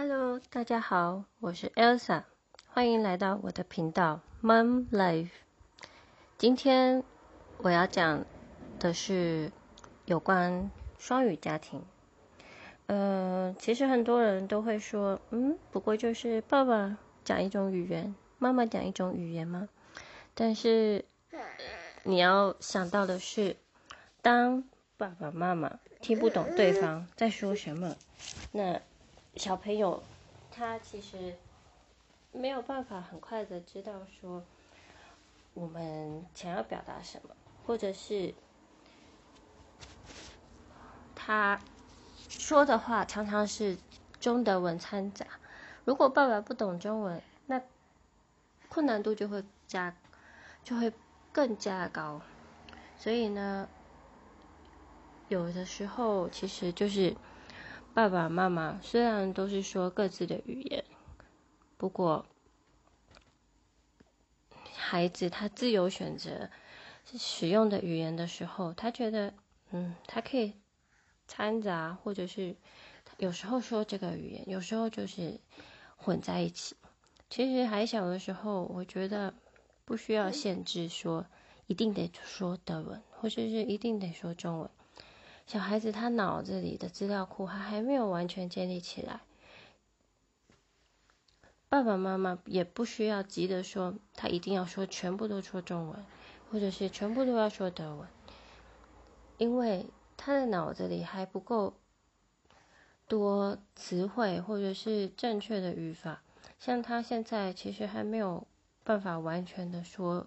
Hello，大家好，我是 Elsa，欢迎来到我的频道 Mom Life。今天我要讲的是有关双语家庭。呃，其实很多人都会说，嗯，不过就是爸爸讲一种语言，妈妈讲一种语言吗？但是你要想到的是，当爸爸妈妈听不懂对方在说什么，那小朋友他其实没有办法很快的知道说我们想要表达什么，或者是他说的话常常是中德文掺杂。如果爸爸不懂中文，那困难度就会加，就会更加高。所以呢，有的时候其实就是爸爸妈妈虽然都是说各自的语言，不过孩子他自由选择使用的语言的时候，他觉得嗯，他可以掺杂，或者是有时候说这个语言，有时候就是混在一起。其实还小的时候，我觉得不需要限制说一定得说德文，或者是一定得说中文。小孩子他脑子里的资料库还还没有完全建立起来，爸爸妈妈也不需要急着说他一定要说全部都说中文，或者是全部都要说德文，因为他的脑子里还不够多词汇或者是正确的语法。像他现在其实还没有办法完全的说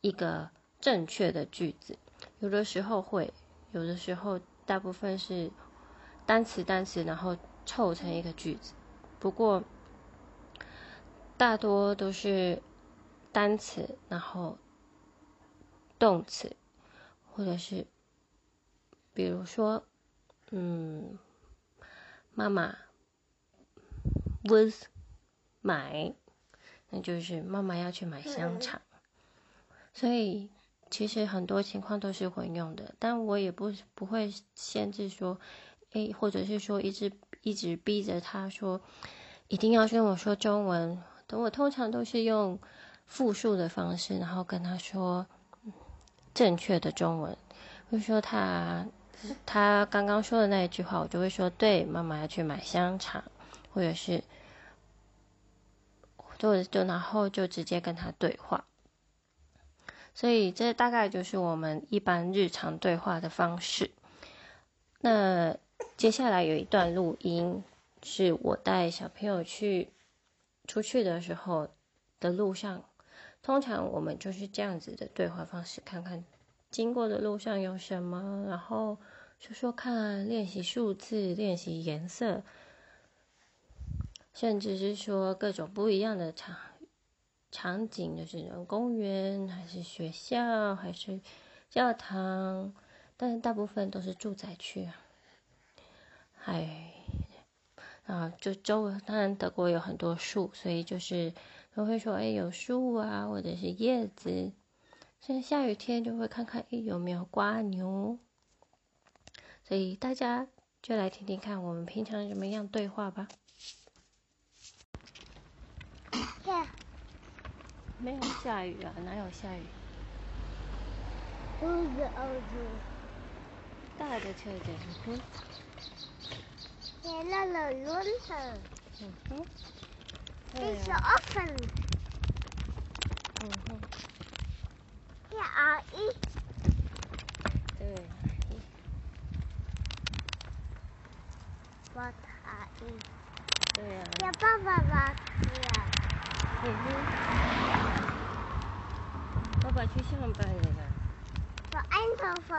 一个正确的句子，有的时候会，有的时候大部分是单词单词然后凑成一个句子，不过大多都是单词然后动词，或者是比如说，嗯，妈妈 was。买，那就是妈妈要去买香肠，所以其实很多情况都是混用的，但我也不不会限制说，诶，或者是说一直一直逼着他说一定要跟我说中文，等我通常都是用复述的方式，然后跟他说正确的中文，就说他他刚刚说的那一句话，我就会说对，妈妈要去买香肠，或者是。就就然后就直接跟他对话，所以这大概就是我们一般日常对话的方式。那接下来有一段录音，是我带小朋友去出去的时候的路上，通常我们就是这样子的对话方式，看看经过的路上有什么，然后说说看，练习数字，练习颜色。甚至是说各种不一样的场场景，就是公园，还是学校，还是教堂，但是大部分都是住宅区啊。哎，啊，就周围当然德国有很多树，所以就是都会说，哎，有树啊，或者是叶子。像下雨天就会看看，哎，有没有瓜牛。所以大家就来听听看，我们平常怎么样对话吧。没有下雨啊，哪有下雨？兔子儿子，大的车子，嗯。天冷了，轮子。嗯哼。这是 open。嗯哼。这阿姨。对。我阿姨。对呀。叫爸爸吧，对呀。嗯哼，爸爸去上班了。我爱头发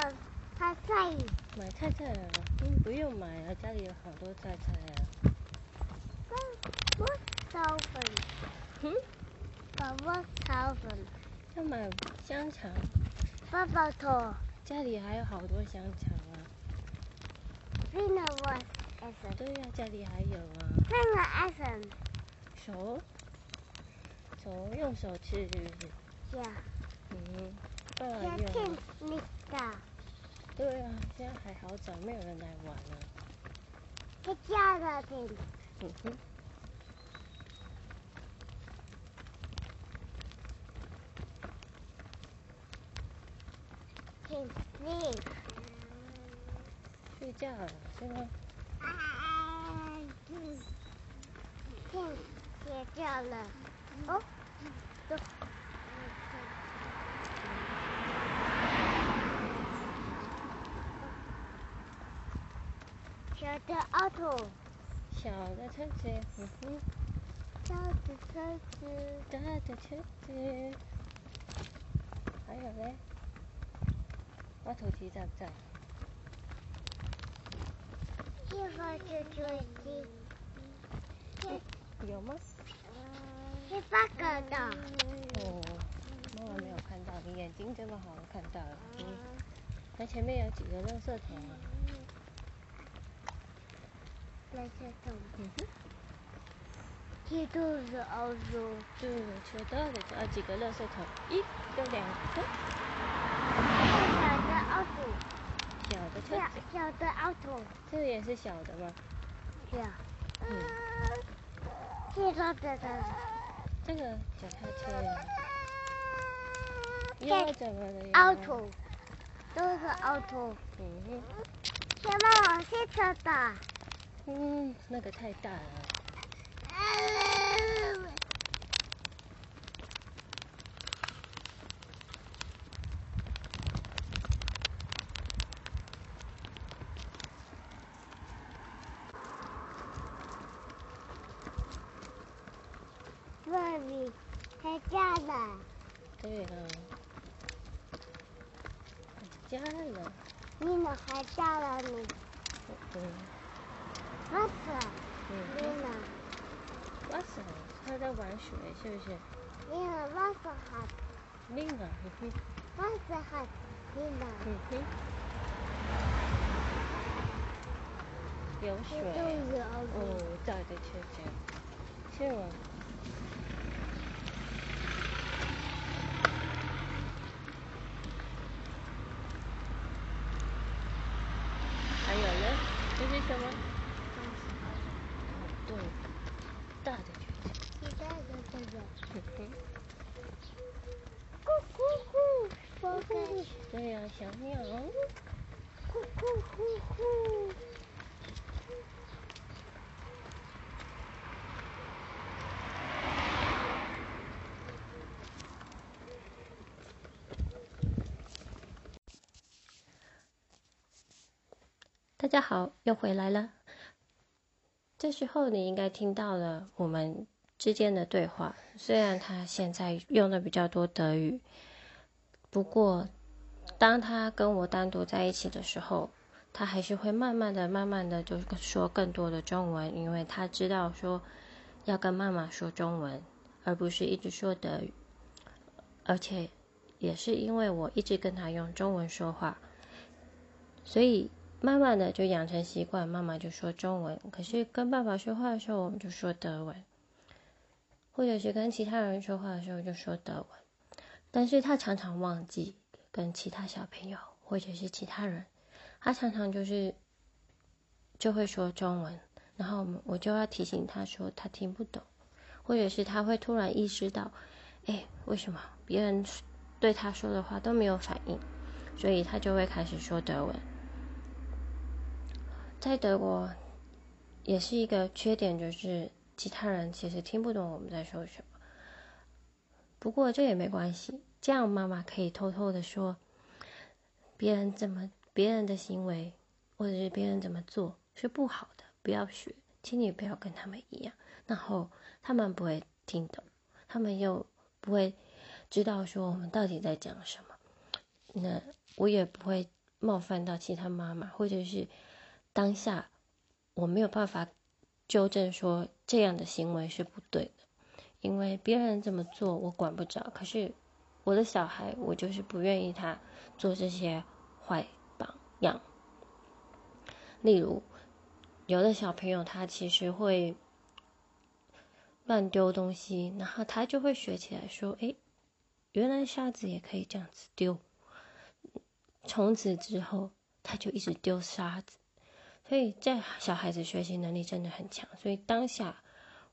菜菜。买菜菜啊？嗯，不用买啊，家里有好多菜菜啊。我炒粉。嗯？爸爸炒粉。要买香肠。爸爸头。家里还有好多香肠啊。对呀，家里还有啊。手。手用手吃是不是？是啊。嗯，爸爸用。你的。对啊，现在还好早，没有人来玩啊。在家的听。嗯哼。请睡。睡觉了是吗？请睡觉了。哦，走。小的奥特，小的车子，嗯哼，小的车子，大的车子，还有嘞，我头机在不在？一号是追机，有吗？是八个的。哦，妈妈没有看到，你眼睛这么好，看到了。嗯，它前面有几个垃圾桶啊？垃圾桶，嗯哼，这都是奥拓。对，车大的这啊几个垃圾桶，一、有两个小的奥拓，小的车小子，小的奥拓，这个也是小的吗？是啊。嗯，这个这个，这个脚踏车呀，这又怎么了呀？奥拓，都是奥拓。嗯哼，小猫我是车的。嗯，那个太大了。这里还加了，对了，加了，你呢还加了你，嗯我是嗯你呢，哇塞，他在玩水是不是？你呢我是还另啊，嗯哼，我是还你呢，嗯哼，有水。哦，大的车子，是吗？还有呢？这是什么？对，大的车子。你带着这个，嗯哼，咕咕咕，宝贝，对呀、小鸟。咕咕咕咕。大家好，又回来了。这时候你应该听到了我们之间的对话，虽然他现在用的比较多德语，不过当他跟我单独在一起的时候，他还是会慢慢的、慢慢的就说更多的中文，因为他知道说要跟妈妈说中文，而不是一直说德语，而且也是因为我一直跟他用中文说话，所以。慢慢的就养成习惯，妈妈就说中文，可是跟爸爸说话的时候，我们就说德文，或者是跟其他人说话的时候就说德文。但是他常常忘记跟其他小朋友或者是其他人，他常常就是就会说中文，然后我就要提醒他说他听不懂，或者是他会突然意识到，哎，为什么别人对他说的话都没有反应，所以他就会开始说德文。在德国也是一个缺点，就是其他人其实听不懂我们在说什么。不过这也没关系，这样妈妈可以偷偷的说别人怎么别人的行为或者是别人怎么做是不好的，不要学，请你不要跟他们一样。然后他们不会听懂，他们又不会知道说我们到底在讲什么。那我也不会冒犯到其他妈妈，或者是。当下我没有办法纠正说这样的行为是不对的，因为别人这么做我管不着。可是我的小孩，我就是不愿意他做这些坏榜样。例如，有的小朋友他其实会乱丢东西，然后他就会学起来说：“诶，原来沙子也可以这样子丢。”从此之后，他就一直丢沙子。所以在小孩子学习能力真的很强，所以当下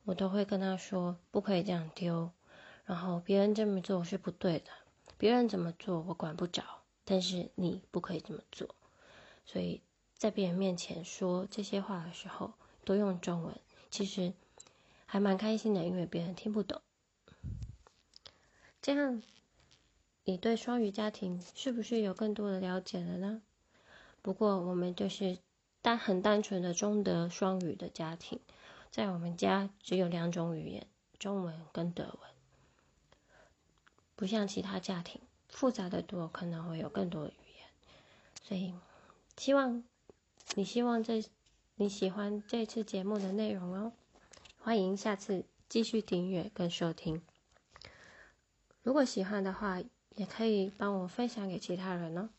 我都会跟他说，不可以这样丢，然后别人这么做是不对的，别人怎么做我管不着，但是你不可以这么做。所以在别人面前说这些话的时候，都用中文，其实还蛮开心的，因为别人听不懂。这样，你对双语家庭是不是有更多的了解了呢？不过我们就是单很单纯的中德双语的家庭，在我们家只有两种语言，中文跟德文，不像其他家庭复杂的多，可能会有更多的语言，所以。希望你希望这你喜欢这次节目的内容哦，欢迎下次继续订阅跟收听。如果喜欢的话，也可以帮我分享给其他人哦。